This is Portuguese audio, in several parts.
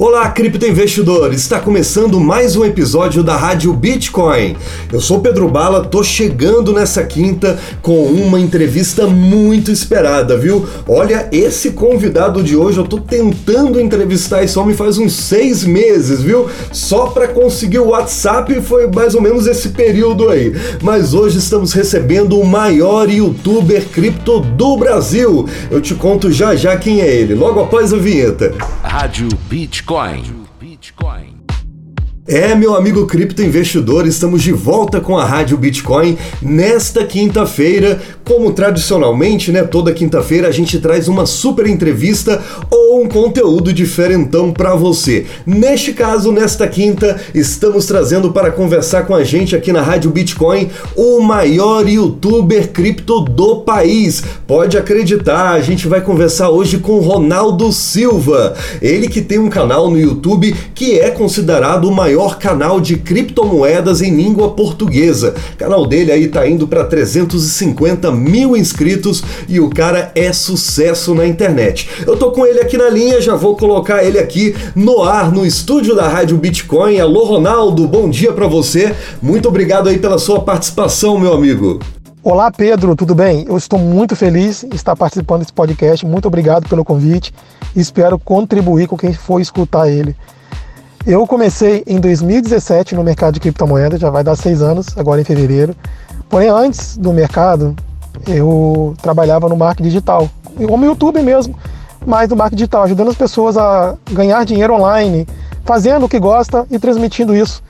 Olá, criptoinvestidores! Está começando mais um episódio da Rádio Bitcoin. Eu sou Pedro Bala, tô chegando nessa quinta com uma entrevista muito esperada, viu? Olha, esse convidado de hoje eu tô tentando entrevistar esse homem faz uns seis meses, viu? Só para conseguir o WhatsApp foi mais ou menos esse período aí. Mas hoje estamos recebendo o maior youtuber cripto do Brasil. Eu te conto já já quem é ele, logo após a vinheta. Rádio Bitcoin. Bitcoin. É, meu amigo cripto investidor, estamos de volta com a Rádio Bitcoin nesta quinta-feira. Como tradicionalmente, né, toda quinta-feira a gente traz uma super entrevista ou um conteúdo diferentão para você. Neste caso, nesta quinta, estamos trazendo para conversar com a gente aqui na Rádio Bitcoin o maior youtuber cripto do país. Pode acreditar, a gente vai conversar hoje com Ronaldo Silva. Ele que tem um canal no YouTube que é considerado o maior maior canal de criptomoedas em língua portuguesa. O canal dele aí tá indo para 350 mil inscritos e o cara é sucesso na internet. Eu tô com ele aqui na linha, já vou colocar ele aqui no ar, no estúdio da Rádio Bitcoin. Alô, Ronaldo, bom dia para você. Muito obrigado aí pela sua participação, meu amigo. Olá, Pedro, tudo bem? Eu estou muito feliz de estar participando desse podcast. Muito obrigado pelo convite. Espero contribuir com quem for escutar ele. Eu comecei em 2017 no mercado de criptomoedas, já vai dar seis anos, agora em fevereiro. Porém, antes do mercado, eu trabalhava no marketing digital, como YouTube mesmo, mas no marketing digital, ajudando as pessoas a ganhar dinheiro online, fazendo o que gosta e transmitindo isso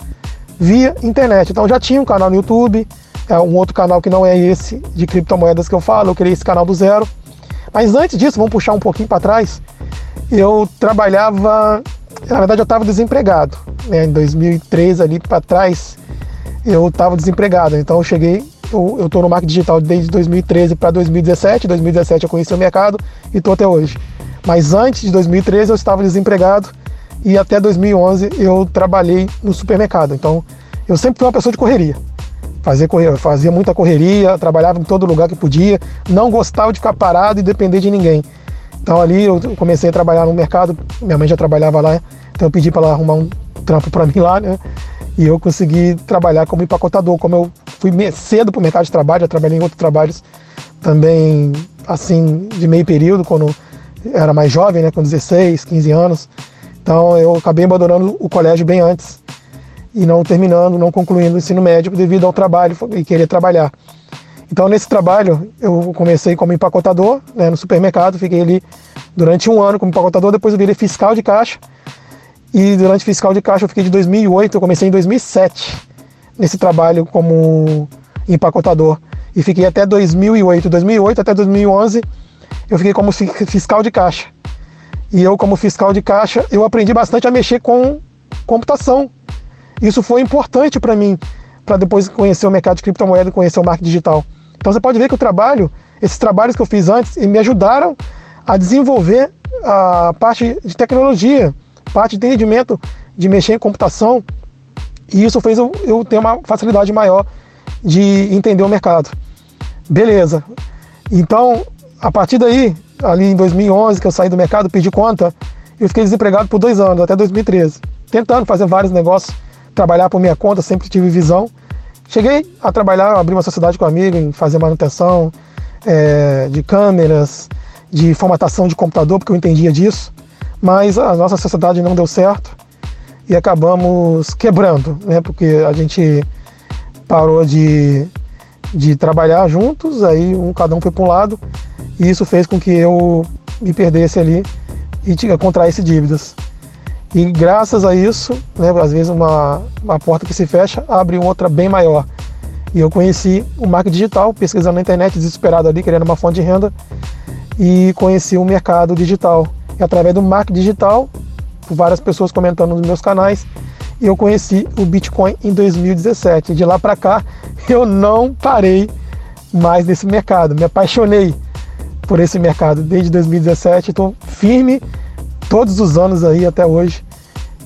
via internet. Então, já tinha um canal no YouTube, é um outro canal que não é esse de criptomoedas que eu falo, eu criei esse canal do zero. Mas antes disso, vamos puxar um pouquinho para trás, eu trabalhava na verdade eu estava desempregado. Né? Em 2003 ali para trás eu estava desempregado. Então eu cheguei, eu estou no marketing digital desde 2013 para 2017. 2017 eu conheci o mercado e estou até hoje. Mas antes de 2013 eu estava desempregado e até 2011 eu trabalhei no supermercado. Então eu sempre fui uma pessoa de correria. Fazia, correria, fazia muita correria, trabalhava em todo lugar que podia, não gostava de ficar parado e depender de ninguém. Então ali eu comecei a trabalhar no mercado, minha mãe já trabalhava lá, então eu pedi para ela arrumar um trampo para mim lá, né? E eu consegui trabalhar como empacotador, como eu fui cedo para o mercado de trabalho, já trabalhei em outros trabalhos também, assim, de meio período, quando era mais jovem, né, com 16, 15 anos. Então eu acabei abandonando o colégio bem antes e não terminando, não concluindo o ensino médio devido ao trabalho e querer trabalhar. Então, nesse trabalho, eu comecei como empacotador né, no supermercado, fiquei ali durante um ano como empacotador, depois eu virei fiscal de caixa. E durante fiscal de caixa eu fiquei de 2008, eu comecei em 2007 nesse trabalho como empacotador. E fiquei até 2008. 2008 até 2011 eu fiquei como fiscal de caixa. E eu, como fiscal de caixa, eu aprendi bastante a mexer com computação. Isso foi importante para mim, para depois conhecer o mercado de criptomoeda e conhecer o marketing digital. Então você pode ver que o trabalho, esses trabalhos que eu fiz antes, me ajudaram a desenvolver a parte de tecnologia, parte de entendimento de mexer em computação, e isso fez eu, ter uma facilidade maior de entender o mercado. Beleza. Então, a partir daí, ali em 2011, que eu saí do mercado, pedi conta, eu fiquei desempregado por dois anos, até 2013, tentando fazer vários negócios, trabalhar por minha conta, sempre tive visão. Cheguei a trabalhar, abrir uma sociedade com um amigo em fazer manutenção é, de câmeras, de formatação de computador, porque eu entendia disso, mas a nossa sociedade não deu certo e acabamos quebrando, né? Porque a gente parou de, de trabalhar juntos, aí um, cada um foi para um lado, e isso fez com que eu me perdesse ali e contraísse dívidas. E graças a isso, né, às vezes uma, uma porta que se fecha abre outra bem maior. E eu conheci o marketing digital, pesquisando na internet, desesperado ali, querendo uma fonte de renda, e conheci o mercado digital. E através do marketing digital, várias pessoas comentando nos meus canais, eu conheci o Bitcoin em 2017. De lá para cá, eu não parei mais nesse mercado, me apaixonei por esse mercado desde 2017, estou firme todos os anos aí até hoje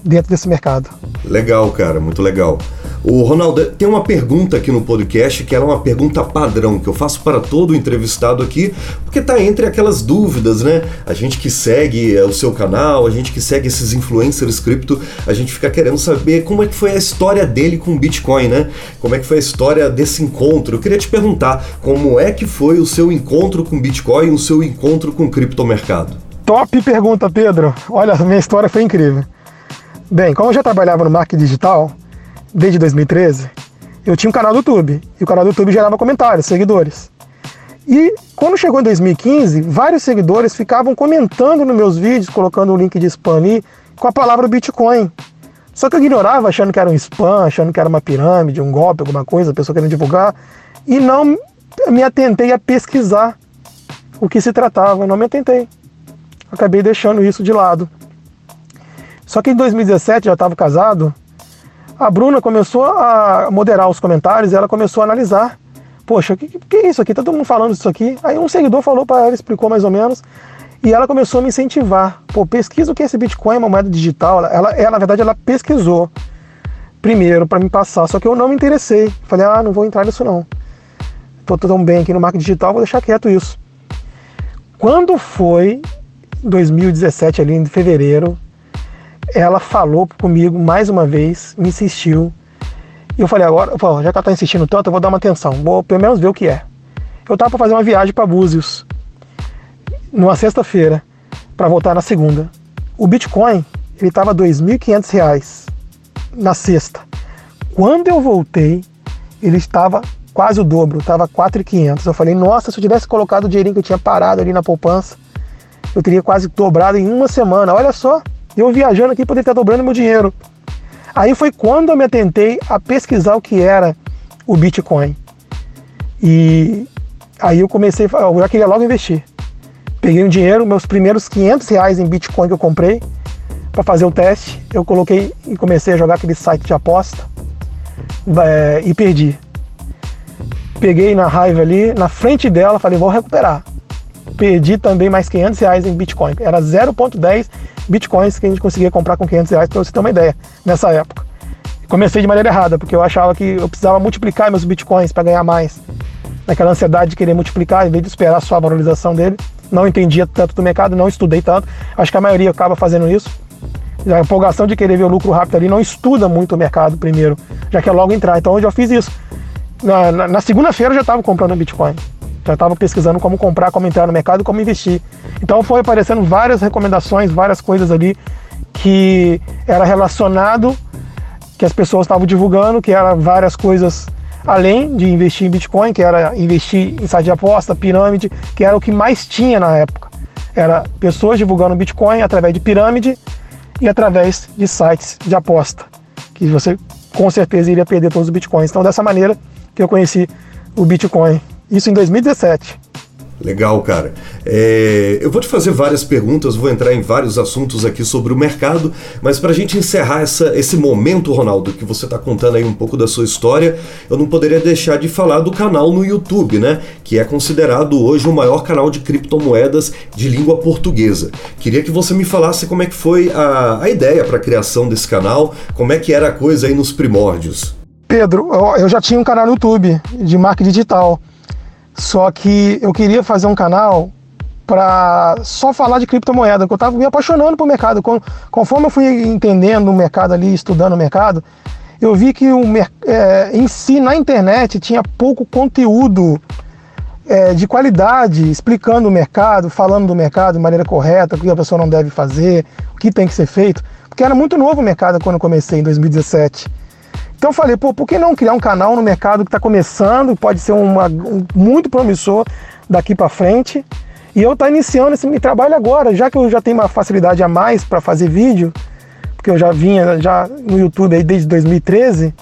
dentro desse mercado. Legal, cara, muito legal. O Ronaldo, tem uma pergunta aqui no podcast que é uma pergunta padrão que eu faço para todo entrevistado aqui, porque tá entre aquelas dúvidas, né? A gente que segue é, o seu canal, a gente que segue esses influencers cripto, a gente fica querendo saber como é que foi a história dele com o Bitcoin, né? Como é que foi a história desse encontro? Eu queria te perguntar, como é que foi o seu encontro com Bitcoin, o seu encontro com o criptomercado? Top pergunta, Pedro. Olha, minha história foi incrível. Bem, como eu já trabalhava no marketing digital, desde 2013, eu tinha um canal do YouTube. E o canal do YouTube gerava comentários, seguidores. E quando chegou em 2015, vários seguidores ficavam comentando nos meus vídeos, colocando o link de spam ali, com a palavra Bitcoin. Só que eu ignorava, achando que era um spam, achando que era uma pirâmide, um golpe, alguma coisa, a pessoa querendo divulgar, e não me atentei a pesquisar o que se tratava, não me atentei. Acabei deixando isso de lado. Só que em 2017, já estava casado, a Bruna começou a moderar os comentários e ela começou a analisar. Poxa, o que, que, é isso aqui? Tá todo mundo falando disso aqui. Aí um seguidor falou para ela, explicou mais ou menos. E ela começou a me incentivar. Pô, pesquisa o que é esse Bitcoin, uma moeda digital. Ela, ela na verdade, ela pesquisou primeiro para me passar. Só que eu não me interessei. Falei, ah, não vou entrar nisso não. Tô tão bem aqui no marketing digital, vou deixar quieto isso. Quando foi 2017, ali em fevereiro, ela falou comigo mais uma vez, me insistiu. E eu falei, agora, já que ela tá insistindo tanto, eu vou dar uma atenção, vou pelo menos ver o que é. Eu tava para fazer uma viagem para Búzios, numa sexta-feira, para voltar na segunda. O Bitcoin, ele tava R$ 2.500 na sexta. Quando eu voltei, ele estava quase o dobro, estava 4.500. Eu falei, nossa, se eu tivesse colocado o dinheirinho que eu tinha parado ali na poupança, eu teria quase dobrado em uma semana. Olha só, eu viajando aqui poderia estar dobrando meu dinheiro. Aí foi quando eu me atentei a pesquisar o que era o Bitcoin. E aí eu comecei, eu já queria logo investir. Peguei um dinheiro, meus primeiros 500 reais em Bitcoin que eu comprei para fazer o teste. Eu coloquei e comecei a jogar aquele site de aposta é, e perdi. Peguei na raiva ali, na frente dela, falei, vou recuperar. Perdi também mais 500 reais em Bitcoin. Era 0,10 bitcoins que a gente conseguia comprar com 500 reais, para você ter uma ideia, nessa época. Comecei de maneira errada, porque eu achava que eu precisava multiplicar meus bitcoins para ganhar mais. Naquela ansiedade de querer multiplicar, em vez de esperar só a valorização dele. Não entendia tanto do mercado, não estudei tanto. Acho que a maioria acaba fazendo isso. A empolgação de querer ver o lucro rápido ali não estuda muito o mercado primeiro, já quer logo entrar. Então eu já fiz isso. Na, na, na segunda-feira eu já estava comprando Bitcoin já estava pesquisando como comprar, como entrar no mercado, como investir. Então foi aparecendo várias recomendações, várias coisas ali que era relacionado, que as pessoas estavam divulgando, que era várias coisas além de investir em Bitcoin, que era investir em site de aposta, pirâmide, que era o que mais tinha na época. Era pessoas divulgando Bitcoin através de pirâmide e através de sites de aposta, que você com certeza iria perder todos os Bitcoins. Então dessa maneira que eu conheci o Bitcoin isso em 2017. Legal, cara. É, eu vou te fazer várias perguntas, vou entrar em vários assuntos aqui sobre o mercado, mas para a gente encerrar essa, esse momento, Ronaldo, que você está contando aí um pouco da sua história, eu não poderia deixar de falar do canal no YouTube, né? Que é considerado hoje o maior canal de criptomoedas de língua portuguesa. Queria que você me falasse como é que foi a, a ideia para a criação desse canal, como é que era a coisa aí nos primórdios. Pedro, eu já tinha um canal no YouTube de marketing digital. Só que eu queria fazer um canal para só falar de criptomoeda, que eu estava me apaixonando por mercado. Conforme eu fui entendendo o mercado ali, estudando o mercado, eu vi que o, é, em si, na internet, tinha pouco conteúdo é, de qualidade, explicando o mercado, falando do mercado de maneira correta, o que a pessoa não deve fazer, o que tem que ser feito. Porque era muito novo o mercado quando eu comecei, em 2017. Então eu falei, pô, por que não criar um canal no mercado que está começando, pode ser uma, um, muito promissor daqui para frente, e eu tá iniciando esse trabalho agora, já que eu já tenho uma facilidade a mais para fazer vídeo, porque eu já vinha já no YouTube aí desde 2013,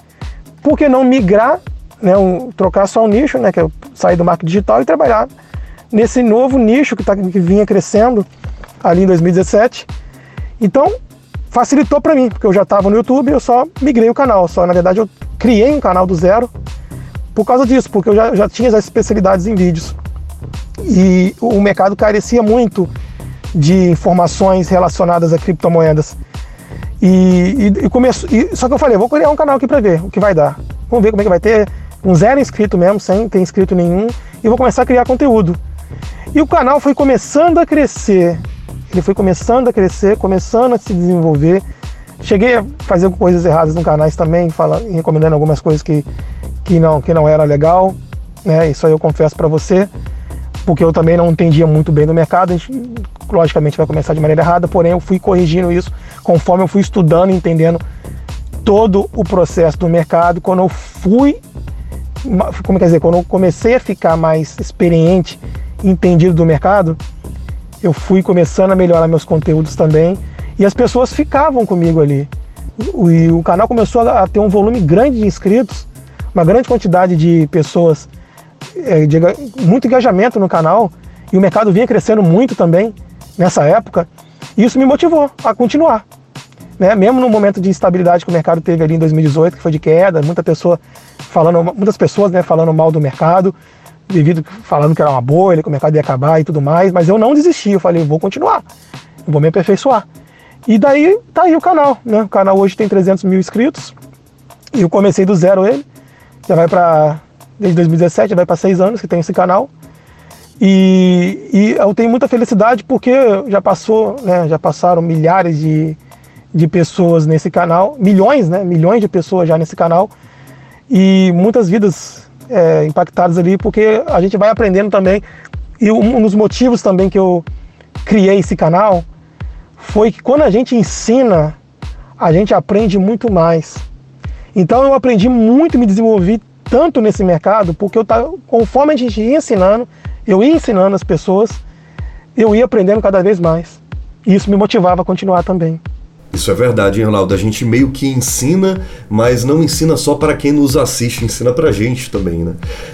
por que não migrar, né, um, trocar só o nicho, né, que é sair do marketing digital e trabalhar nesse novo nicho que, tá, que vinha crescendo ali em 2017. Então, facilitou para mim, porque eu já estava no YouTube, eu só migrei o canal, só na verdade eu criei um canal do zero por causa disso, porque eu já, já tinha as especialidades em vídeos. E o mercado carecia muito de informações relacionadas a criptomoedas. E, e, e começo, e, só que eu falei, vou criar um canal aqui para ver o que vai dar. Vamos ver como é que vai ter, um zero inscrito mesmo, sem ter inscrito nenhum, e vou começar a criar conteúdo. E o canal foi começando a crescer, ele foi começando a crescer, começando a se desenvolver. Cheguei a fazer coisas erradas no canal também, fala, recomendando algumas coisas que, que, não, que não era legal, né? Isso aí eu confesso para você, porque eu também não entendia muito bem do mercado. A gente, logicamente, vai começar de maneira errada, porém eu fui corrigindo isso conforme eu fui estudando, entendendo todo o processo do mercado. Quando eu fui, como quer dizer, quando eu comecei a ficar mais experiente, entendido do mercado, eu fui começando a melhorar meus conteúdos também e as pessoas ficavam comigo ali. E o canal começou a ter um volume grande de inscritos, uma grande quantidade de pessoas, é, de muito engajamento no canal e o mercado vinha crescendo muito também nessa época. E isso me motivou a continuar. Né? Mesmo no momento de instabilidade que o mercado teve ali em 2018, que foi de queda, muita pessoa falando, muitas pessoas né, falando mal do mercado, devido falando que era uma bolha, que o mercado ia acabar e tudo mais, mas eu não desisti, eu falei, vou continuar, vou me aperfeiçoar. E daí tá aí o canal, né? O canal hoje tem 300 mil inscritos e eu comecei do zero ele, já vai para desde 2017, já vai para seis anos que tem esse canal. E, e, eu tenho muita felicidade porque já passou, né, já passaram milhares de, de pessoas nesse canal, milhões, né, milhões de pessoas já nesse canal e muitas vidas é, impactadas ali, porque a gente vai aprendendo também. E um dos motivos também que eu criei esse canal foi que quando a gente ensina, a gente aprende muito mais. Então eu aprendi muito me desenvolvi tanto nesse mercado, porque eu tava, conforme a gente ia ensinando, eu ia ensinando as pessoas, eu ia aprendendo cada vez mais. E isso me motivava a continuar também. Isso é verdade, hein, Ronaldo? A gente meio que ensina, mas não ensina só para quem nos assiste, ensina pra gente também, né?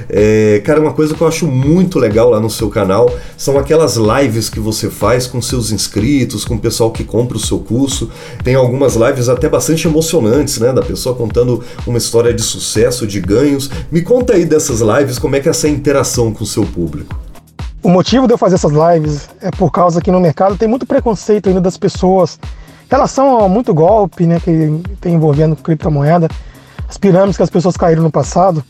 É, cara, uma coisa que eu acho muito legal lá no seu canal são aquelas lives que você faz com seus inscritos, com o pessoal que compra o seu curso. Tem algumas lives até bastante emocionantes, né? Da pessoa contando uma história de sucesso, de ganhos. Me conta aí dessas lives, como é que é essa interação com o seu público. O motivo de eu fazer essas lives é por causa que no mercado tem muito preconceito ainda das pessoas relação a muito golpe né, que tem envolvendo criptomoeda, as pirâmides que as pessoas caíram no passado.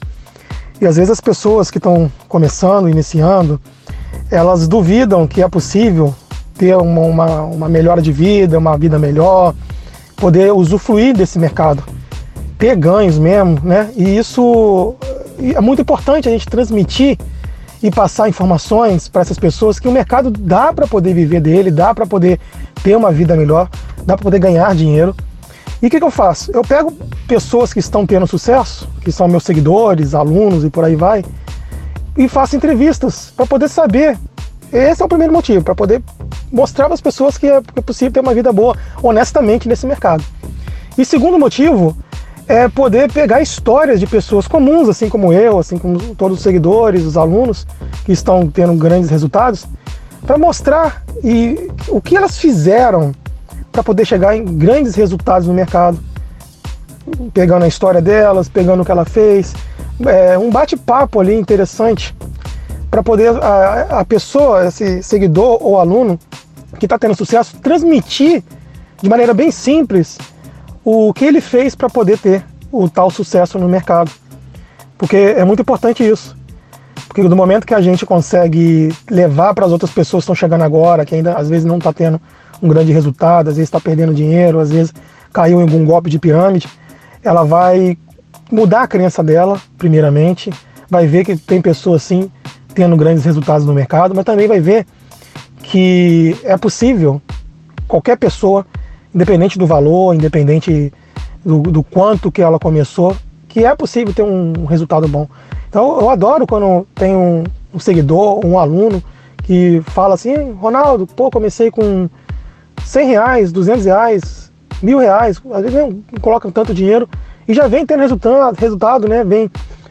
E às vezes as pessoas que estão começando, iniciando, elas duvidam que é possível ter uma, uma, uma melhora de vida, uma vida melhor, poder usufruir desse mercado, ter ganhos mesmo, né? E isso é muito importante a gente transmitir e passar informações para essas pessoas que o mercado dá para poder viver dele, dá para poder ter uma vida melhor, dá para poder ganhar dinheiro. E o que, que, eu faço? Eu pego pessoas que estão tendo sucesso, que são meus seguidores, alunos e por aí vai, e faço entrevistas para poder saber. Esse é o primeiro motivo, para poder mostrar para as pessoas que é, é possível ter uma vida boa, honestamente, nesse mercado. E segundo motivo é poder pegar histórias de pessoas comuns, assim como eu, assim como todos os seguidores, os alunos que estão tendo grandes resultados, para mostrar e o que elas fizeram para poder chegar em grandes resultados no mercado, pegando a história delas, pegando o que ela fez, é, um bate-papo ali interessante para poder a, a pessoa, esse seguidor ou aluno que está tendo sucesso, transmitir de maneira bem simples o que ele fez para poder ter o tal sucesso no mercado. Porque é muito importante isso. Porque do momento que a gente consegue levar para as outras pessoas que estão chegando agora, que ainda às vezes não está tendo um grande resultado, às vezes está perdendo dinheiro, às vezes caiu em algum golpe de pirâmide, ela vai mudar a crença dela, primeiramente, vai ver que tem pessoas assim tendo grandes resultados no mercado, mas também vai ver que é possível qualquer pessoa independente do valor, independente do, do, quanto que ela começou, que é possível ter um resultado bom. Então eu adoro quando tem um, um seguidor, um aluno que fala assim, Ronaldo, pô, comecei com 100 reais, 200 reais, mil reais, às vezes não colocam tanto dinheiro e já vem tendo resultado, resultado, né? Vem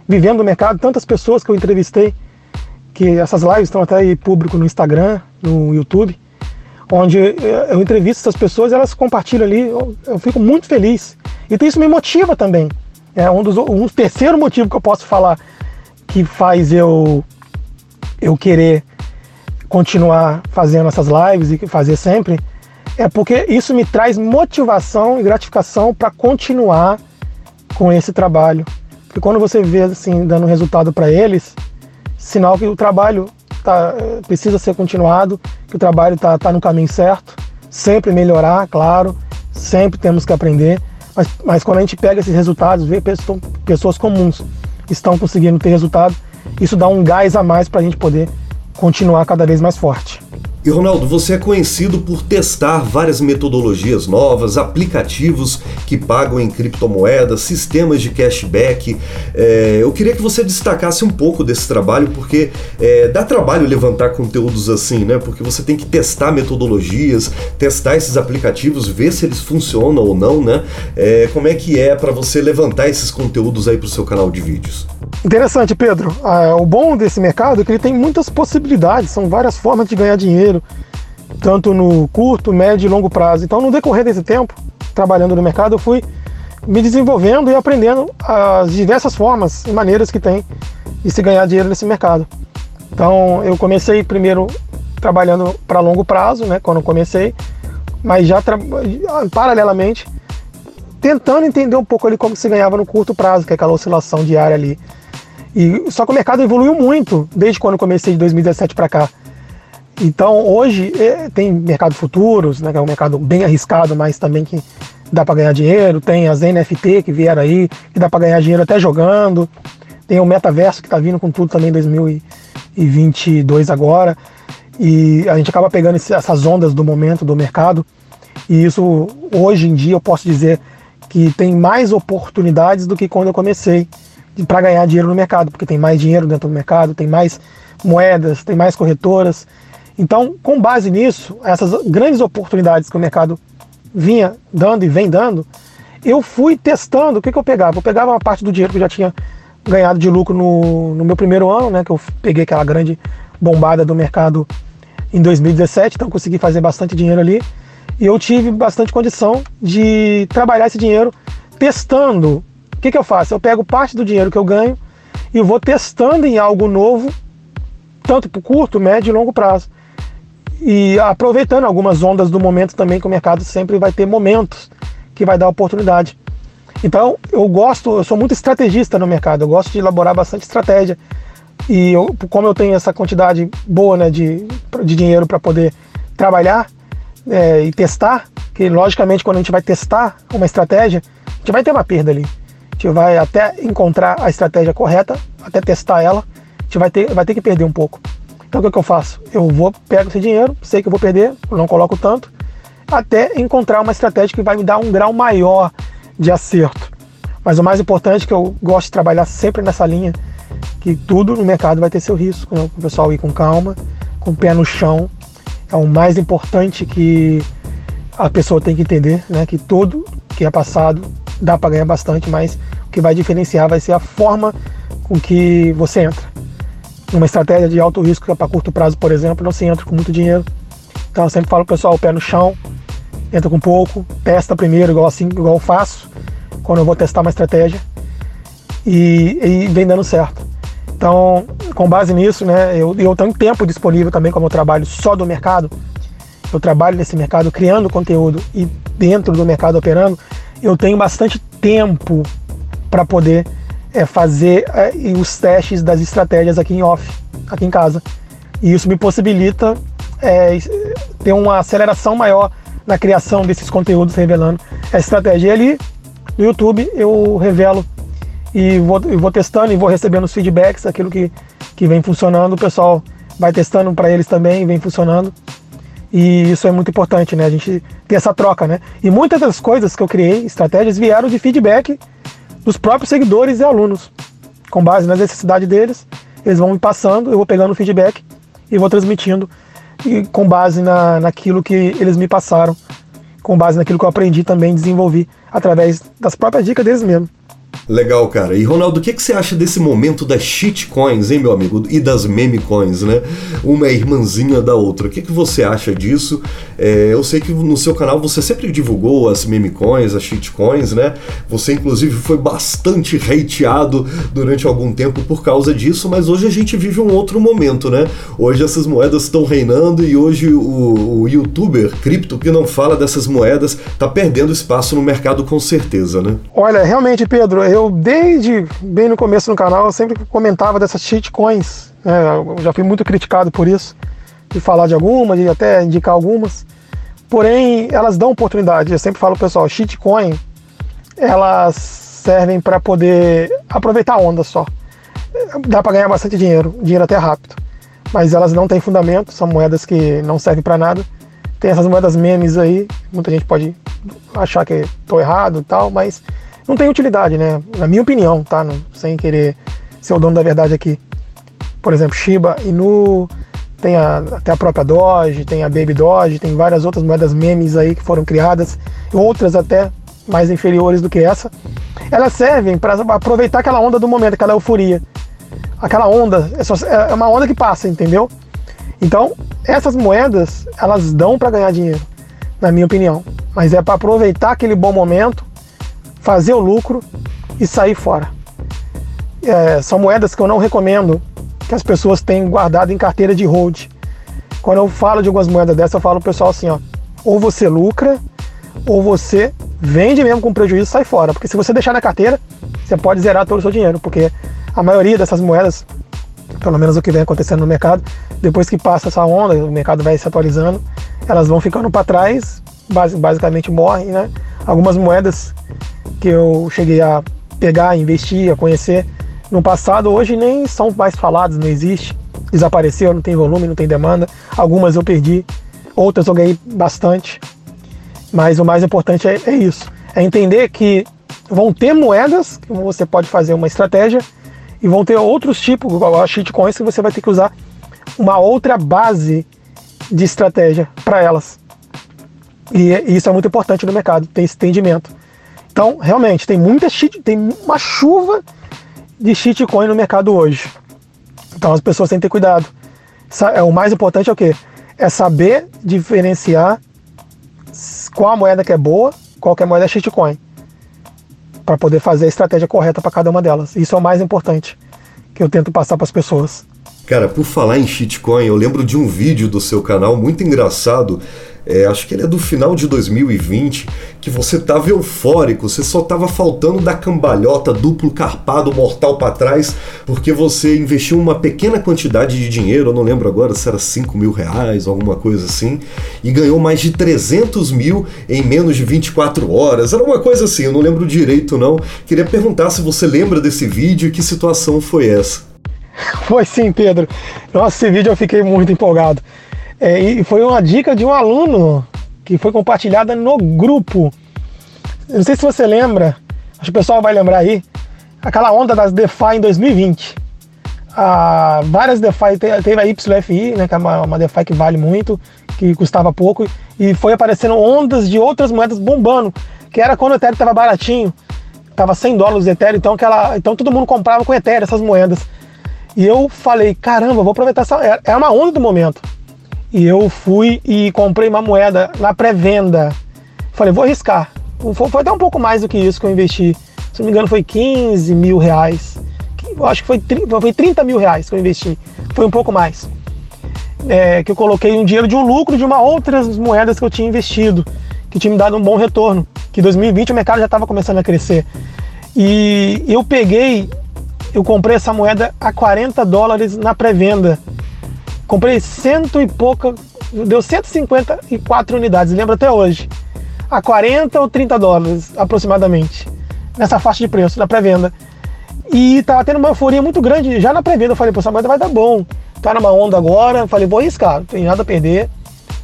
vivendo no mercado, tantas pessoas que eu entrevistei, que essas lives estão até aí público no Instagram, no YouTube, onde eu entrevisto essas pessoas, elas compartilham ali, eu, eu fico muito feliz. E isso me motiva também. É um dos um terceiro motivo que eu posso falar que faz eu eu querer continuar fazendo essas lives e fazer sempre, é porque isso me traz motivação e gratificação para continuar com esse trabalho. Porque quando você vê assim dando resultado para eles, sinal que o trabalho tá, precisa ser continuado, que o trabalho está tá no caminho certo, sempre melhorar, claro, sempre temos que aprender. Mas, mas quando a gente pega esses resultados, vê pessoas, pessoas comuns estão conseguindo ter resultado, isso dá um gás a mais para a gente poder continuar cada vez mais forte. E Ronaldo, você é conhecido por testar várias metodologias novas, aplicativos que pagam em criptomoedas, sistemas de cashback. É, eu queria que você destacasse um pouco desse trabalho, porque é, dá trabalho levantar conteúdos assim, né? Porque você tem que testar metodologias, testar esses aplicativos, ver se eles funcionam ou não, né? É, como é que é para você levantar esses conteúdos aí para o seu canal de vídeos? Interessante, Pedro. Ah, o bom desse mercado é que ele tem muitas possibilidades, são várias formas de ganhar dinheiro tanto no curto, médio e longo prazo. Então, no decorrer desse tempo, trabalhando no mercado, eu fui me desenvolvendo e aprendendo as diversas formas e maneiras que tem de se ganhar dinheiro nesse mercado. Então, eu comecei primeiro trabalhando para longo prazo, né, quando comecei, mas já paralelamente tentando entender um pouco ali como se ganhava no curto prazo, que é aquela oscilação diária ali. E só que o mercado evoluiu muito desde quando comecei de 2017 para cá. Então hoje é, tem mercado futuros, né, que é um mercado bem arriscado, mas também que dá para ganhar dinheiro. Tem as NFT que vieram aí, que dá para ganhar dinheiro até jogando. Tem o metaverso que está vindo com tudo também em 2022 agora. E a gente acaba pegando essas ondas do momento do mercado. E isso hoje em dia eu posso dizer que tem mais oportunidades do que quando eu comecei para ganhar dinheiro no mercado, porque tem mais dinheiro dentro do mercado, tem mais moedas, tem mais corretoras. Então, com base nisso, essas grandes oportunidades que o mercado vinha dando e vem dando, eu fui testando o que, que eu pegava. Eu pegava uma parte do dinheiro que eu já tinha ganhado de lucro no, no meu primeiro ano, né, que eu peguei aquela grande bombada do mercado em 2017, então consegui fazer bastante dinheiro ali. E eu tive bastante condição de trabalhar esse dinheiro testando. O que, que eu faço? Eu pego parte do dinheiro que eu ganho e vou testando em algo novo, tanto para curto, médio e longo prazo e aproveitando algumas ondas do momento também, que o mercado sempre vai ter momentos que vai dar oportunidade. Então, eu gosto, eu sou muito estrategista no mercado, eu gosto de elaborar bastante estratégia. E eu, como eu tenho essa quantidade boa né, de, de dinheiro para poder trabalhar é, e testar, que logicamente quando a gente vai testar uma estratégia, a gente vai ter uma perda ali. A gente vai até encontrar a estratégia correta, até testar ela, a gente vai ter, vai ter que perder um pouco. Então o que, que eu faço? Eu vou, pego esse dinheiro, sei que eu vou perder, não coloco tanto, até encontrar uma estratégia que vai me dar um grau maior de acerto. Mas o mais importante é que eu gosto de trabalhar sempre nessa linha, que tudo no mercado vai ter seu risco, né? o pessoal ir com calma, com o pé no chão. É o mais importante que a pessoa tem que entender, né? Que tudo que é passado dá para ganhar bastante, mas o que vai diferenciar vai ser a forma com que você entra numa estratégia de alto risco para curto prazo, por exemplo, não se entra com muito dinheiro. Então eu sempre falo pro pessoal, pé no chão, entra com pouco, testa primeiro, igual assim, igual eu faço, quando eu vou testar uma estratégia, e, e vem dando certo. Então, com base nisso, né, eu, eu tenho tempo disponível também, como eu trabalho só do mercado, eu trabalho nesse mercado criando conteúdo e dentro do mercado operando, eu tenho bastante tempo para poder é fazer é, os testes das estratégias aqui em off, aqui em casa. E isso me possibilita é, ter uma aceleração maior na criação desses conteúdos revelando a estratégia. E ali no YouTube eu revelo e vou, eu vou testando e vou recebendo os feedbacks, aquilo que, que vem funcionando, o pessoal vai testando para eles também, vem funcionando. E isso é muito importante, né? A gente ter essa troca, né? E muitas das coisas que eu criei, estratégias, vieram de feedback dos próprios seguidores e alunos. Com base nas necessidades deles, eles vão me passando, eu vou pegando o feedback e vou transmitindo e com base na, naquilo que eles me passaram, com base naquilo que eu aprendi também, desenvolvi através das próprias dicas deles mesmos. Legal, cara. E Ronaldo, o que, que você acha desse momento das shitcoins, hein, meu amigo? E das meme coins, né? Uma é irmãzinha da outra. O que, que você acha disso? É, eu sei que no seu canal você sempre divulgou as meme coins, as shitcoins, né? Você, inclusive, foi bastante hateado durante algum tempo por causa disso, mas hoje a gente vive um outro momento, né? Hoje essas moedas estão reinando e hoje o, o youtuber cripto que não fala dessas moedas tá perdendo espaço no mercado com certeza, né? Olha, realmente, Pedro, eu eu desde bem no começo no canal eu sempre comentava dessas shitcoins. Né? Eu já fui muito criticado por isso, de falar de algumas, de até indicar algumas. Porém, elas dão oportunidade. Eu sempre falo pessoal, shitcoin, elas servem para poder aproveitar a onda só. Dá para ganhar bastante dinheiro, dinheiro até rápido. Mas elas não têm fundamento, são moedas que não servem para nada. Tem essas moedas memes aí, muita gente pode achar que estou errado e tal, mas não tem utilidade, né? Na minha opinião, tá? Não, sem querer ser o dono da verdade aqui. Por exemplo, Shiba Inu, tem a, até a própria Doge, tem a Baby Doge, tem várias outras moedas memes aí que foram criadas, outras até mais inferiores do que essa. Elas servem para aproveitar aquela onda do momento, aquela euforia. Aquela onda, é, só, é uma onda que passa, entendeu? Então, essas moedas, elas dão para ganhar dinheiro, na minha opinião. Mas é para aproveitar aquele bom momento fazer o lucro e sair fora. É, são moedas que eu não recomendo que as pessoas tenham guardado em carteira de hold. Quando eu falo de algumas moedas dessas, eu falo pro pessoal assim, ó, ou você lucra, ou você vende mesmo com prejuízo e sai fora. Porque se você deixar na carteira, você pode zerar todo o seu dinheiro, porque a maioria dessas moedas, pelo menos o que vem acontecendo no mercado, depois que passa essa onda, o mercado vai se atualizando, elas vão ficando para trás, basicamente morrem, né? Algumas moedas que eu cheguei a pegar, investir, a conhecer no passado, hoje nem são mais falados, não existe. Desapareceu, não tem volume, não tem demanda. Algumas eu perdi, outras eu ganhei bastante. Mas o mais importante é, é isso: é entender que vão ter moedas que você pode fazer uma estratégia e vão ter outros tipos, igual a shitcoins, que você vai ter que usar uma outra base de estratégia para elas. E isso é muito importante no mercado, ter esse entendimento. Então, realmente, tem muita shit, tem uma chuva de shitcoin no mercado hoje. Então as pessoas têm que ter cuidado. É, o mais importante é o quê? É saber diferenciar qual a moeda que é boa, qual que é a moeda é shitcoin. Para poder fazer a estratégia correta para cada uma delas. Isso é o mais importante que eu tento passar para as pessoas. Cara, por falar em shitcoin, eu lembro de um vídeo do seu canal muito engraçado é, acho que ele é do final de 2020, que você tava eufórico, você só tava faltando da cambalhota duplo carpado mortal para trás, porque você investiu uma pequena quantidade de dinheiro, eu não lembro agora se era 5 mil reais, alguma coisa assim, e ganhou mais de 300 mil em menos de 24 horas, era uma coisa assim, eu não lembro direito não. Queria perguntar se você lembra desse vídeo e que situação foi essa. Foi sim, Pedro. Nossa, esse vídeo eu fiquei muito empolgado. É, e foi uma dica de um aluno que foi compartilhada no grupo. Não sei se você lembra, acho que o pessoal vai lembrar aí, aquela onda das DeFi em 2020. Ah, várias DeFi, teve a YFI, né, que é uma, uma DeFi que vale muito, que custava pouco, e foi aparecendo ondas de outras moedas bombando, que era quando o Ethereum estava baratinho, estava 100 dólares o Ethereum, então, aquela, então todo mundo comprava com Ethereum essas moedas. E eu falei, caramba, vou aproveitar essa. É, é uma onda do momento. E eu fui e comprei uma moeda na pré-venda. Falei, vou arriscar. Foi até um pouco mais do que isso que eu investi. Se não me engano, foi 15 mil reais. Eu acho que foi, foi 30 mil reais que eu investi. Foi um pouco mais. É, que eu coloquei um dinheiro de um lucro de uma outras moedas que eu tinha investido, que tinha me dado um bom retorno. Que em 2020 o mercado já estava começando a crescer. E eu peguei, eu comprei essa moeda a 40 dólares na pré-venda. Comprei cento e pouca, deu 154 unidades, lembro até hoje. A 40 ou 30 dólares aproximadamente, nessa faixa de preço, da pré-venda. E tava tendo uma euforia muito grande já na pré-venda. Eu falei, pô, essa moeda vai dar bom. Tá numa onda agora. Falei, vou arriscar, não tem nada a perder.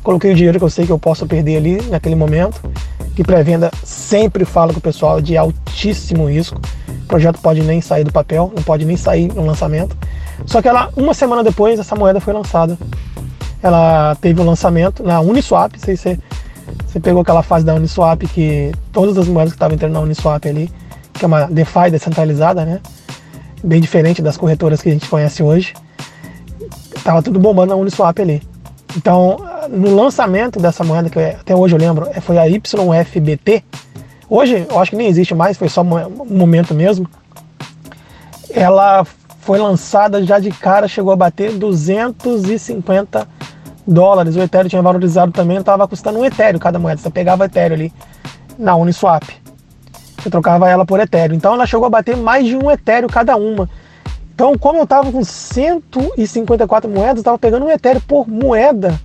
Coloquei o dinheiro que eu sei que eu posso perder ali naquele momento. Que pré-venda sempre fala com o pessoal de altíssimo risco. Projeto pode nem sair do papel, não pode nem sair no lançamento. Só que ela, uma semana depois, essa moeda foi lançada. Ela teve o um lançamento na Uniswap. Sei se você pegou aquela fase da Uniswap que todas as moedas que estavam entrando na Uniswap ali, que é uma DeFi descentralizada, né? Bem diferente das corretoras que a gente conhece hoje. Tava tudo bombando na Uniswap ali. Então, no lançamento dessa moeda, que até hoje eu lembro, é, foi a YFBT. Hoje, eu acho que nem existe mais, foi só um momento mesmo. Ela foi lançada já de cara, chegou a bater 250 dólares. O Ethereum tinha valorizado também, estava custando um Ethereum cada moeda. Você pegava Ethereum ali na Uniswap. Você trocava ela por Ethereum. Então ela chegou a bater mais de um Ethereum cada uma. Então, como eu estava com 154 moedas, estava pegando um Ethereum por moeda.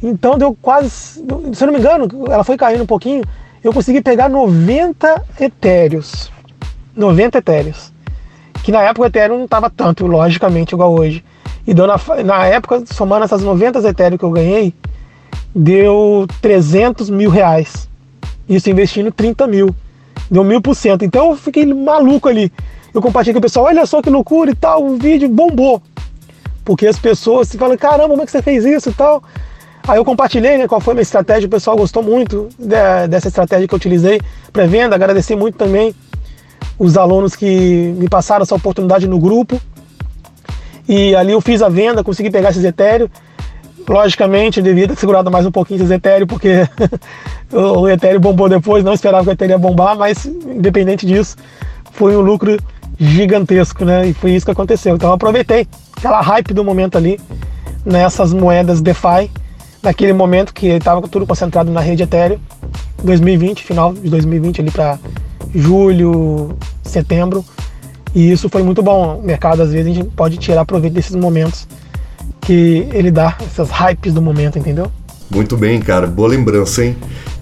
Então deu quase, se eu não me engano, ela foi caindo um pouquinho, eu consegui pegar 90 Etéreos. 90 Etéreos. Que na época o Ethereum não estava tanto, logicamente, igual hoje. E na, na época, somando essas 90 Ethereum que eu ganhei, deu 300 mil reais. Isso investindo 30 mil. Deu mil por cento. Então eu fiquei maluco ali. Eu compartilhei com o pessoal, olha só que loucura e tal, o vídeo bombou. Porque as pessoas se falam, caramba, como é que você fez isso e tal. Aí eu compartilhei né, qual foi a minha estratégia, o pessoal gostou muito de, dessa estratégia que eu utilizei para venda. Agradeci muito também os alunos que me passaram essa oportunidade no grupo. E ali eu fiz a venda, consegui pegar esses Ethereum. Logicamente, eu devia ter segurado mais um pouquinho esses Ethereum, porque o Ethereum bombou depois, não esperava que o Ethereum ia bombar, mas independente disso, foi um lucro gigantesco, né? E foi isso que aconteceu. Então eu aproveitei aquela hype do momento ali nessas moedas DeFi, naquele momento que estava tudo concentrado na rede Ethereum, 2020, final de 2020 ali para julho, setembro. E isso foi muito bom. O mercado às vezes a gente pode tirar proveito desses momentos que ele dá, essas hypes do momento, entendeu? Muito bem, cara. Boa lembrança, hein?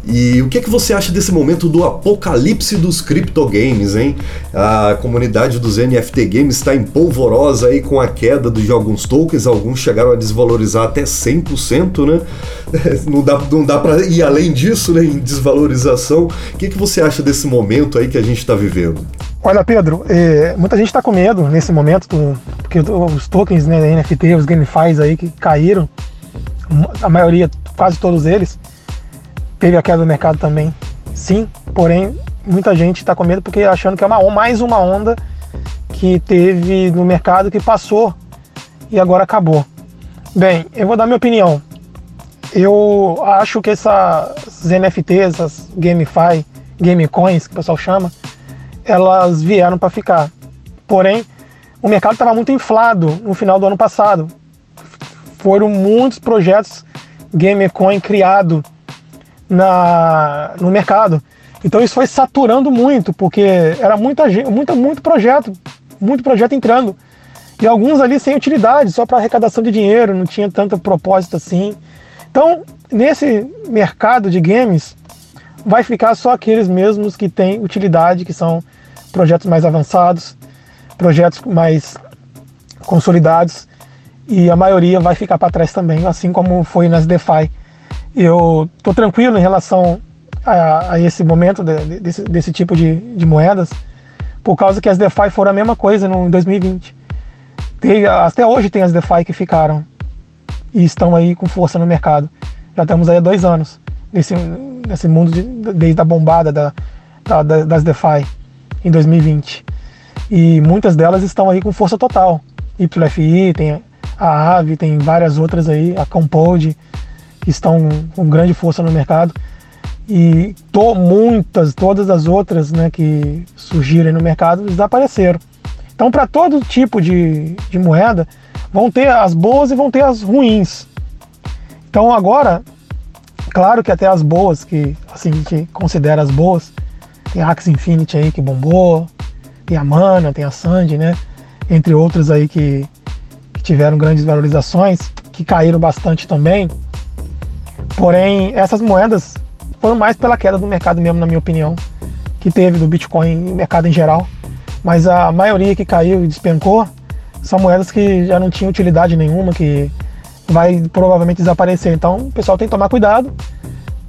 E o que, é que você acha desse momento do apocalipse dos criptogames, hein? A comunidade dos NFT Games está em polvorosa aí com a queda de alguns tokens, alguns chegaram a desvalorizar até 100%, né? Não dá, não dá para ir além disso, né, em desvalorização. O que, é que você acha desse momento aí que a gente está vivendo? Olha, Pedro, é, muita gente está com medo nesse momento, do, porque os tokens, né, NFT, os GameFis aí que caíram, a maioria, quase todos eles, Teve a queda do mercado também, sim, porém muita gente está com medo porque achando que é uma, mais uma onda que teve no mercado que passou e agora acabou. Bem, eu vou dar minha opinião. Eu acho que essas NFTs, essas GameFi, GameCoins, que o pessoal chama, elas vieram para ficar. Porém, o mercado estava muito inflado no final do ano passado. Foram muitos projetos GameCoin criados na, no mercado. Então isso foi saturando muito, porque era muita muita, muito projeto, muito projeto entrando. E alguns ali sem utilidade, só para arrecadação de dinheiro, não tinha tanto propósito assim. Então, nesse mercado de games, vai ficar só aqueles mesmos que têm utilidade, que são projetos mais avançados, projetos mais consolidados, e a maioria vai ficar para trás também, assim como foi nas DeFi eu estou tranquilo em relação a, a esse momento de, desse, desse, tipo de, de, moedas, por causa que as DeFi foram a mesma coisa no, em 2020. Tem, até hoje tem as DeFi que ficaram e estão aí com força no mercado. Já estamos aí há dois anos nesse, nesse mundo de, desde a bombada da, da, das DeFi em 2020. E muitas delas estão aí com força total. YFI, tem a Aave, tem várias outras aí, a Compode, que estão com grande força no mercado e to, muitas, todas as outras né, que surgirem no mercado desapareceram. Então, para todo tipo de, de moeda, vão ter as boas e vão ter as ruins. Então, agora, claro que até as boas, que assim, a gente considera as boas, tem a Axie Infinity aí que bombou, tem a Mana, tem a Sandy, né? Entre outras aí que, que tiveram grandes valorizações, que caíram bastante também. Porém, essas moedas foram mais pela queda do mercado mesmo, na minha opinião, que teve do Bitcoin e mercado em geral. Mas a maioria que caiu e despencou são moedas que já não tinham utilidade nenhuma, que vai provavelmente desaparecer. Então, o pessoal tem que tomar cuidado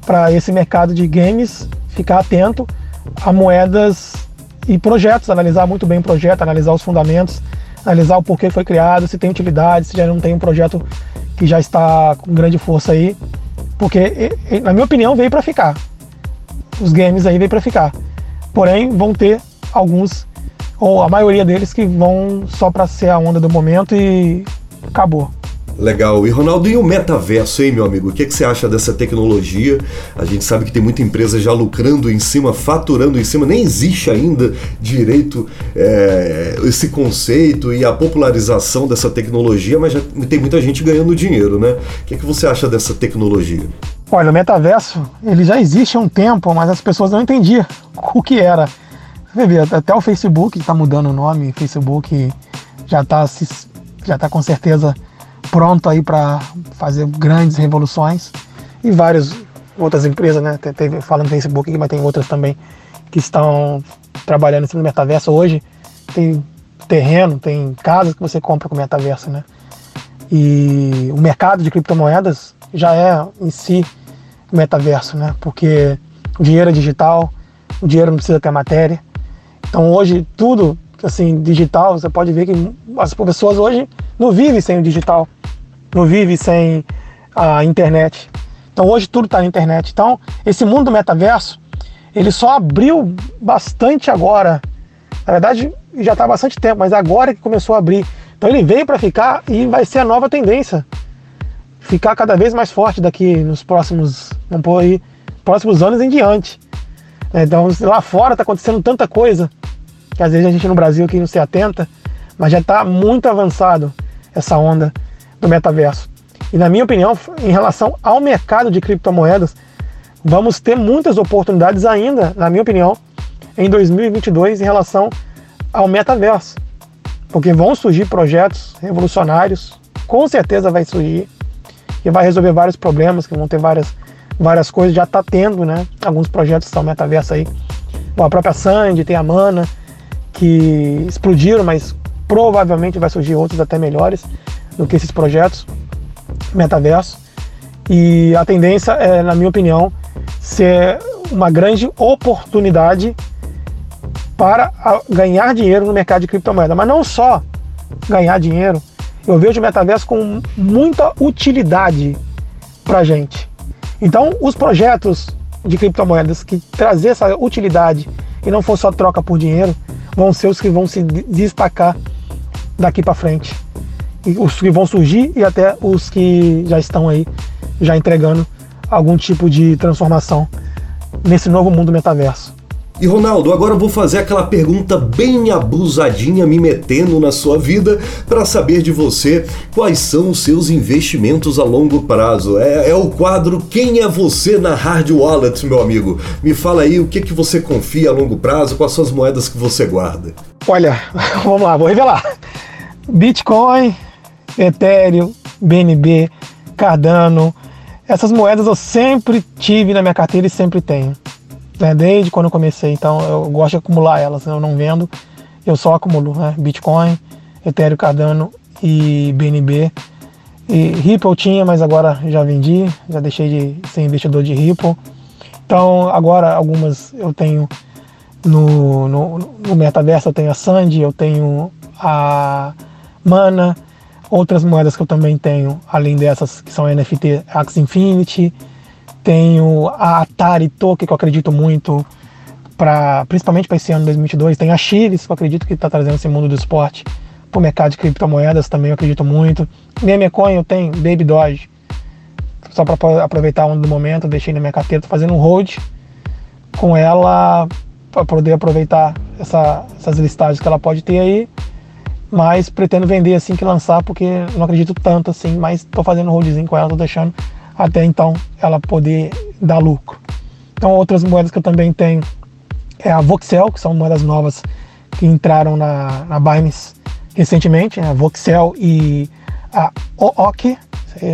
para esse mercado de games, ficar atento a moedas e projetos, analisar muito bem o projeto, analisar os fundamentos, analisar o porquê foi criado, se tem utilidade, se já não tem um projeto que já está com grande força aí. Porque, na minha opinião, veio para ficar. Os games aí veio para ficar. Porém, vão ter alguns, ou a maioria deles, que vão só para ser a onda do momento e acabou. Legal. E Ronaldo, e o metaverso, hein, meu amigo? O que, é que você acha dessa tecnologia? A gente sabe que tem muita empresa já lucrando em cima, faturando em cima, nem existe ainda direito é, esse conceito e a popularização dessa tecnologia, mas já tem muita gente ganhando dinheiro, né? O que, é que você acha dessa tecnologia? Olha, o metaverso, ele já existe há um tempo, mas as pessoas não entendiam o que era. Você vê, até o Facebook está mudando o nome, Facebook já está já tá com certeza pronto aí para fazer grandes revoluções e várias outras empresas, né? Teve, falando do Facebook, mas tem outras também que estão trabalhando no metaverso hoje. Tem terreno, tem casas que você compra com metaverso, né? E o mercado de criptomoedas já é em si metaverso, né? Porque o dinheiro é digital, o dinheiro não precisa ter matéria. Então hoje tudo assim digital, você pode ver que as pessoas hoje não vivem sem o digital não vive sem a internet. Então hoje tudo está na internet. Então esse mundo do metaverso ele só abriu bastante agora. Na verdade já está há bastante tempo, mas agora que começou a abrir. Então ele veio para ficar e vai ser a nova tendência. Ficar cada vez mais forte daqui nos próximos, vamos pôr aí, próximos anos em diante. Então lá fora está acontecendo tanta coisa que às vezes a gente no Brasil aqui não se atenta, mas já está muito avançado essa onda do metaverso. E na minha opinião, em relação ao mercado de criptomoedas, vamos ter muitas oportunidades ainda, na minha opinião, em 2022 em relação ao metaverso. Porque vão surgir projetos revolucionários, com certeza vai surgir, e vai resolver vários problemas, que vão ter várias, várias coisas, já está tendo, né? Alguns projetos são metaverso aí. Bom, a própria Sandy, tem a Mana, que explodiram, mas provavelmente vai surgir outros até melhores do que esses projetos metaverso. E a tendência é, na minha opinião, ser uma grande oportunidade para ganhar dinheiro no mercado de criptomoeda. Mas não só ganhar dinheiro, eu vejo o metaverso com muita utilidade para gente. Então, os projetos de criptomoedas que trazer essa utilidade e não for só troca por dinheiro, vão ser os que vão se destacar daqui para frente os que vão surgir e até os que já estão aí, já entregando algum tipo de transformação nesse novo mundo metaverso. E Ronaldo, agora eu vou fazer aquela pergunta bem abusadinha, me metendo na sua vida, para saber de você quais são os seus investimentos a longo prazo. É, é, o quadro Quem é Você na Hard Wallet, meu amigo. Me fala aí o que, que você confia a longo prazo, quais são as moedas que você guarda. Olha, vamos lá, vou revelar. Bitcoin, Ethereum, BNB, Cardano. Essas moedas eu sempre tive na minha carteira e sempre tenho. Né? Desde quando eu comecei. Então eu gosto de acumular elas. Né? Eu não vendo, eu só acumulo. Né? Bitcoin, Ethereum, Cardano e BNB. E Ripple tinha, mas agora já vendi. Já deixei de ser investidor de Ripple. Então agora algumas eu tenho no, no, no metaverso. Eu tenho a Sandy, eu tenho a Mana Outras moedas que eu também tenho, além dessas que são NFT Axie Infinity, tenho a Atari Token, que eu acredito muito, pra, principalmente para esse ano 2022. Tem a Chiles, que eu acredito que está trazendo esse mundo do esporte para o mercado de criptomoedas, também eu acredito muito. Memecoin eu tenho, Baby Doge, só para aproveitar um do momento, deixei na minha carteira, estou fazendo um hold com ela para poder aproveitar essa, essas listagens que ela pode ter aí mas pretendo vender assim que lançar, porque não acredito tanto assim, mas estou fazendo um holdzinho com ela, estou deixando até então ela poder dar lucro. Então outras moedas que eu também tenho é a Voxel, que são moedas novas que entraram na, na Binance recentemente, né? a Voxel e a OOC,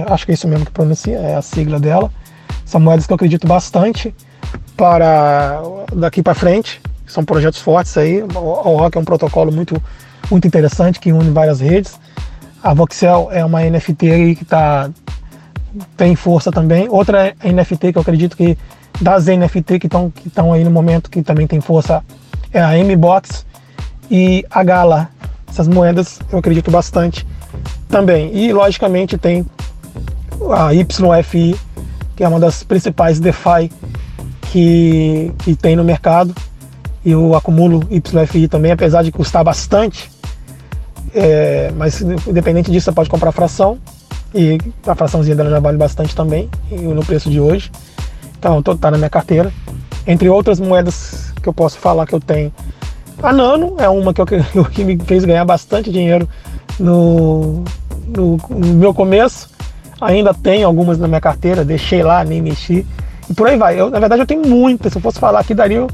acho que é isso mesmo que pronuncia, é a sigla dela. São moedas que eu acredito bastante para daqui para frente, são projetos fortes aí. A OOC é um protocolo muito muito interessante que une várias redes. A Voxel é uma NFT que tá, tem força também. Outra NFT que eu acredito que das NFT que estão que aí no momento que também tem força é a M-Box e a Gala. Essas moedas eu acredito bastante também. E logicamente tem a YFI, que é uma das principais DeFi que, que tem no mercado e eu acumulo YFI também, apesar de custar bastante. É, mas independente disso, você pode comprar fração e a fraçãozinha dela já vale bastante também no preço de hoje. Então, tá na minha carteira. Entre outras moedas que eu posso falar que eu tenho, a Nano é uma que, eu, que me fez ganhar bastante dinheiro no, no, no meu começo. Ainda tenho algumas na minha carteira, deixei lá, nem mexi. E por aí vai. Eu, na verdade, eu tenho muitas. Se eu fosse falar aqui, daria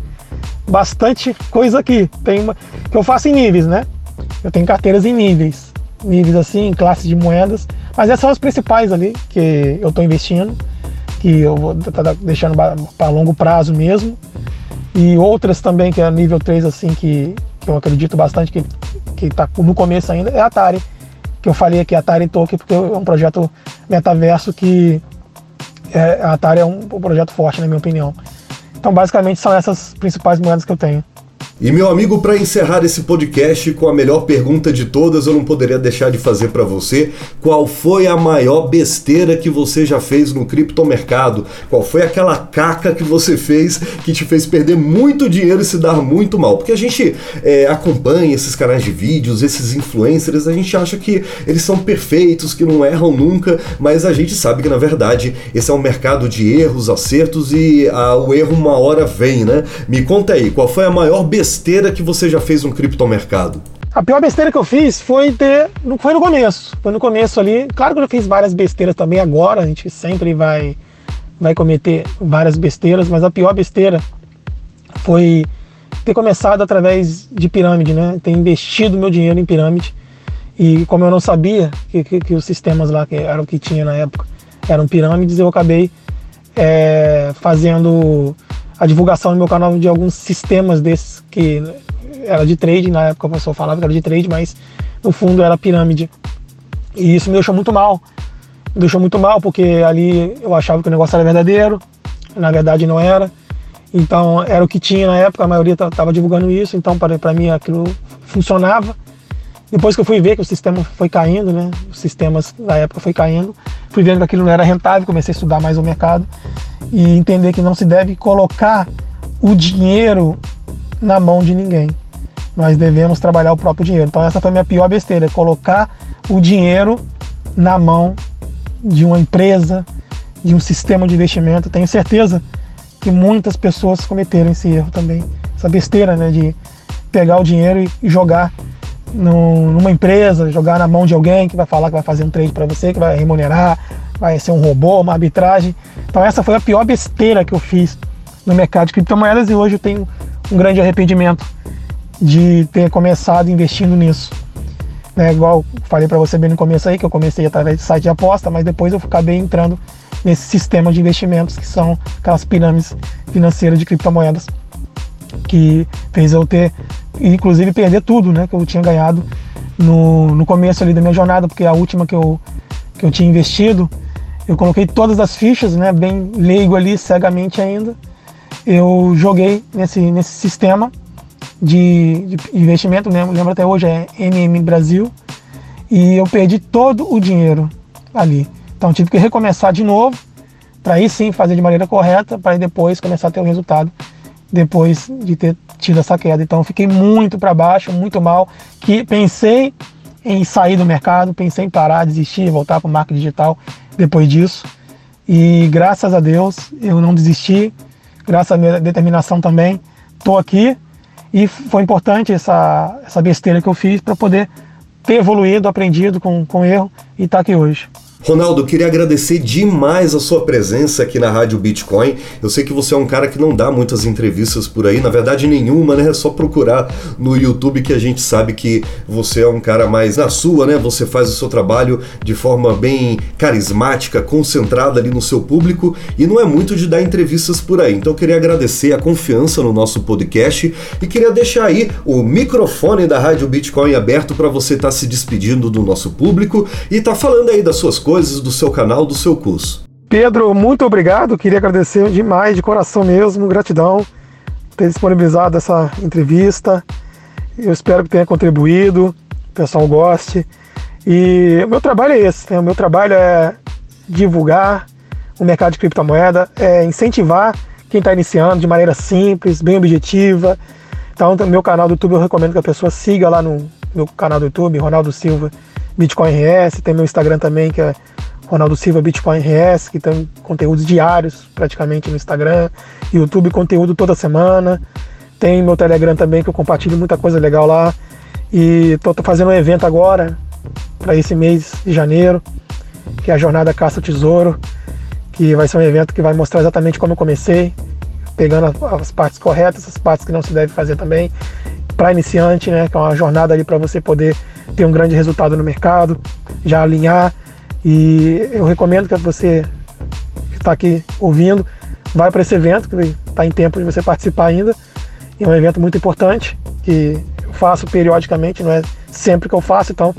bastante coisa aqui. Tem uma, que eu faço em níveis, né? Eu tenho carteiras em níveis. Níveis assim, classes de moedas. Mas essas são as principais ali que eu estou investindo. Que eu vou estar tá deixando para longo prazo mesmo. E outras também, que é nível 3, assim, que, que eu acredito bastante que, que tá no começo ainda, é a Atari. Que eu falei aqui, Atari Token, porque é um projeto metaverso que é, a Atari é um, um projeto forte, na minha opinião. Então, basicamente, são essas principais moedas que eu tenho. E meu amigo, para encerrar esse podcast com a melhor pergunta de todas, eu não poderia deixar de fazer para você. Qual foi a maior besteira que você já fez no criptomercado? Qual foi aquela caca que você fez que te fez perder muito dinheiro e se dar muito mal? Porque a gente é, acompanha esses canais de vídeos, esses influencers, a gente acha que eles são perfeitos, que não erram nunca, mas a gente sabe que na verdade esse é um mercado de erros, acertos e a, o erro uma hora vem, né? Me conta aí, qual foi a maior besteira? Besteira que você já fez no criptomercado? A pior besteira que eu fiz foi ter. Foi no começo. Foi no começo ali. Claro que eu fiz várias besteiras também agora. A gente sempre vai, vai cometer várias besteiras, mas a pior besteira foi ter começado através de pirâmide, né? Ter investido meu dinheiro em pirâmide. E como eu não sabia que, que, que os sistemas lá que eram que tinha na época eram pirâmides, eu acabei é, fazendo a divulgação no meu canal de alguns sistemas desses que era de trade, na época o pessoal falava que era de trade, mas no fundo era pirâmide. E isso me deixou muito mal. Me deixou muito mal porque ali eu achava que o negócio era verdadeiro, na verdade não era. Então era o que tinha na época, a maioria estava divulgando isso, então para mim aquilo funcionava. Depois que eu fui ver que o sistema foi caindo, né? Os sistemas da época foi caindo, fui vendo que aquilo não era rentável, comecei a estudar mais o mercado e entender que não se deve colocar o dinheiro na mão de ninguém. Nós devemos trabalhar o próprio dinheiro. Então essa foi a minha pior besteira, colocar o dinheiro na mão de uma empresa, de um sistema de investimento. Tenho certeza que muitas pessoas cometeram esse erro também, essa besteira, né, de pegar o dinheiro e jogar numa empresa, jogar na mão de alguém que vai falar que vai fazer um trade para você, que vai remunerar, vai ser um robô, uma arbitragem. Então essa foi a pior besteira que eu fiz no mercado de criptomoedas e hoje eu tenho um grande arrependimento de ter começado investindo nisso. Né, igual falei para você bem no começo aí, que eu comecei através de site de aposta, mas depois eu acabei entrando nesse sistema de investimentos que são aquelas pirâmides financeiras de criptomoedas que fez eu ter, inclusive perder tudo, né, que eu tinha ganhado no, no começo ali da minha jornada, porque a última que eu, que eu tinha investido, eu coloquei todas as fichas, né, bem leigo ali, cegamente ainda. Eu joguei nesse, nesse sistema de, de investimento, lembro, lembro até hoje, é MM Brasil, e eu perdi todo o dinheiro ali. Então tive que recomeçar de novo, para aí sim fazer de maneira correta, para depois começar a ter o resultado depois de ter tido essa queda. Então fiquei muito para baixo, muito mal, que pensei em sair do mercado, pensei em parar, desistir, voltar para o marketing digital depois disso. E graças a Deus eu não desisti, graças à minha determinação também, estou aqui. E foi importante essa, essa besteira que eu fiz para poder ter evoluído, aprendido com, com erro e estar tá aqui hoje. Ronaldo, queria agradecer demais a sua presença aqui na Rádio Bitcoin. Eu sei que você é um cara que não dá muitas entrevistas por aí, na verdade nenhuma, né? É só procurar no YouTube que a gente sabe que você é um cara mais na sua, né? Você faz o seu trabalho de forma bem carismática, concentrada ali no seu público e não é muito de dar entrevistas por aí. Então queria agradecer a confiança no nosso podcast e queria deixar aí o microfone da Rádio Bitcoin aberto para você estar tá se despedindo do nosso público e estar tá falando aí das suas coisas coisas do seu canal, do seu curso. Pedro, muito obrigado. Queria agradecer demais, de coração mesmo, gratidão ter disponibilizado essa entrevista. Eu espero que tenha contribuído, o pessoal goste. E o meu trabalho é esse, né? o meu trabalho é divulgar o mercado de criptomoeda, é incentivar quem está iniciando de maneira simples, bem objetiva, Então, no meu canal do YouTube, eu recomendo que a pessoa siga lá no meu canal do YouTube, Ronaldo Silva Bitcoin RS. Tem meu Instagram também, que é Ronaldo Silva Bitcoin RS, que tem conteúdos diários praticamente no Instagram. YouTube, conteúdo toda semana. Tem meu Telegram também, que eu compartilho muita coisa legal lá. E tô, tô fazendo um evento agora, para esse mês de janeiro, que é a Jornada Caça Tesouro, que vai ser um evento que vai mostrar exatamente como eu comecei, pegando as partes corretas, as partes que não se deve fazer também, para iniciante, né, que é uma jornada ali para você poder ter um grande resultado no mercado, já alinhar. E eu recomendo que você que está aqui ouvindo, vai para esse evento, que está em tempo de você participar ainda. É um evento muito importante, que eu faço periodicamente, não é sempre que eu faço, então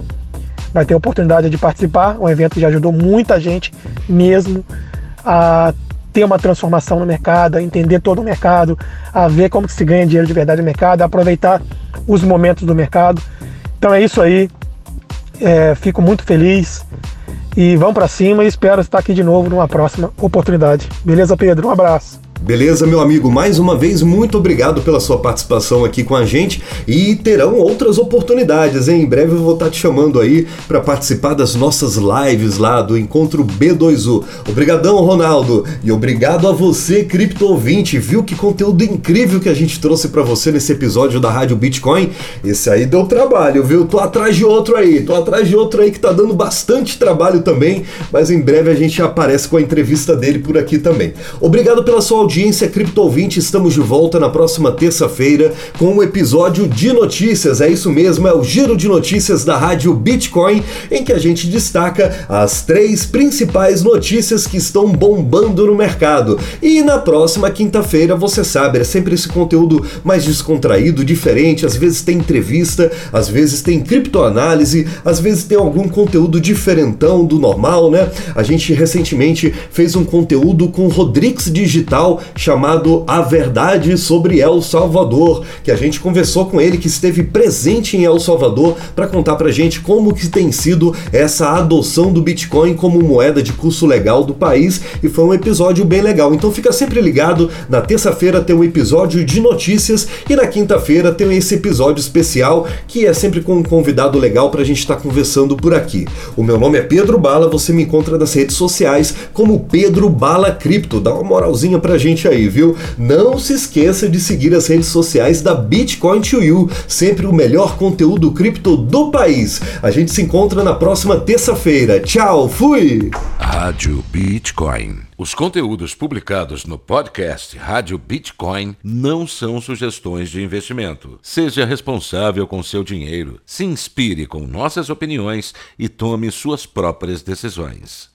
vai ter a oportunidade de participar. Um evento que já ajudou muita gente mesmo a ter uma transformação no mercado, a entender todo o mercado, a ver como se ganha dinheiro de verdade no mercado, a aproveitar os momentos do mercado. Então é isso aí. É, fico muito feliz e vamos para cima e espero estar aqui de novo numa próxima oportunidade. Beleza, Pedro? Um abraço. Beleza, meu amigo? Mais uma vez, muito obrigado pela sua participação aqui com a gente e terão outras oportunidades, hein? Em breve eu vou estar te chamando aí para participar das nossas lives lá do Encontro B2U. Obrigadão, Ronaldo, e obrigado a você, cripto ouvinte. Viu que conteúdo incrível que a gente trouxe para você nesse episódio da Rádio Bitcoin? Esse aí deu trabalho, viu? Tô atrás de outro aí, tô atrás de outro aí que tá dando bastante trabalho também, mas em breve a gente aparece com a entrevista dele por aqui também. Obrigado pela sua audiência audiência Cripto Ouvinte, estamos de volta na próxima terça-feira com um episódio de notícias. É isso mesmo, é o giro de notícias da Rádio Bitcoin, em que a gente destaca as três principais notícias que estão bombando no mercado. E na próxima quinta-feira, você sabe, é sempre esse conteúdo mais descontraído, diferente. Às vezes tem entrevista, às vezes tem criptoanálise, às vezes tem algum conteúdo diferentão do normal, né? A gente recentemente fez um conteúdo com Rodrix Digital chamado A Verdade sobre El Salvador, que a gente conversou com ele que esteve presente em El Salvador para contar pra gente como que tem sido essa adoção do Bitcoin como moeda de curso legal do país e foi um episódio bem legal. Então fica sempre ligado, na terça-feira tem um episódio de notícias e na quinta-feira tem esse episódio especial que é sempre com um convidado legal pra gente estar tá conversando por aqui. O meu nome é Pedro Bala, você me encontra nas redes sociais como Pedro Bala Cripto. Dá uma moralzinha pra gente aí, viu? Não se esqueça de seguir as redes sociais da Bitcoin to You, sempre o melhor conteúdo cripto do país. A gente se encontra na próxima terça-feira. Tchau, fui! Rádio Bitcoin. Os conteúdos publicados no podcast Rádio Bitcoin não são sugestões de investimento. Seja responsável com seu dinheiro, se inspire com nossas opiniões e tome suas próprias decisões.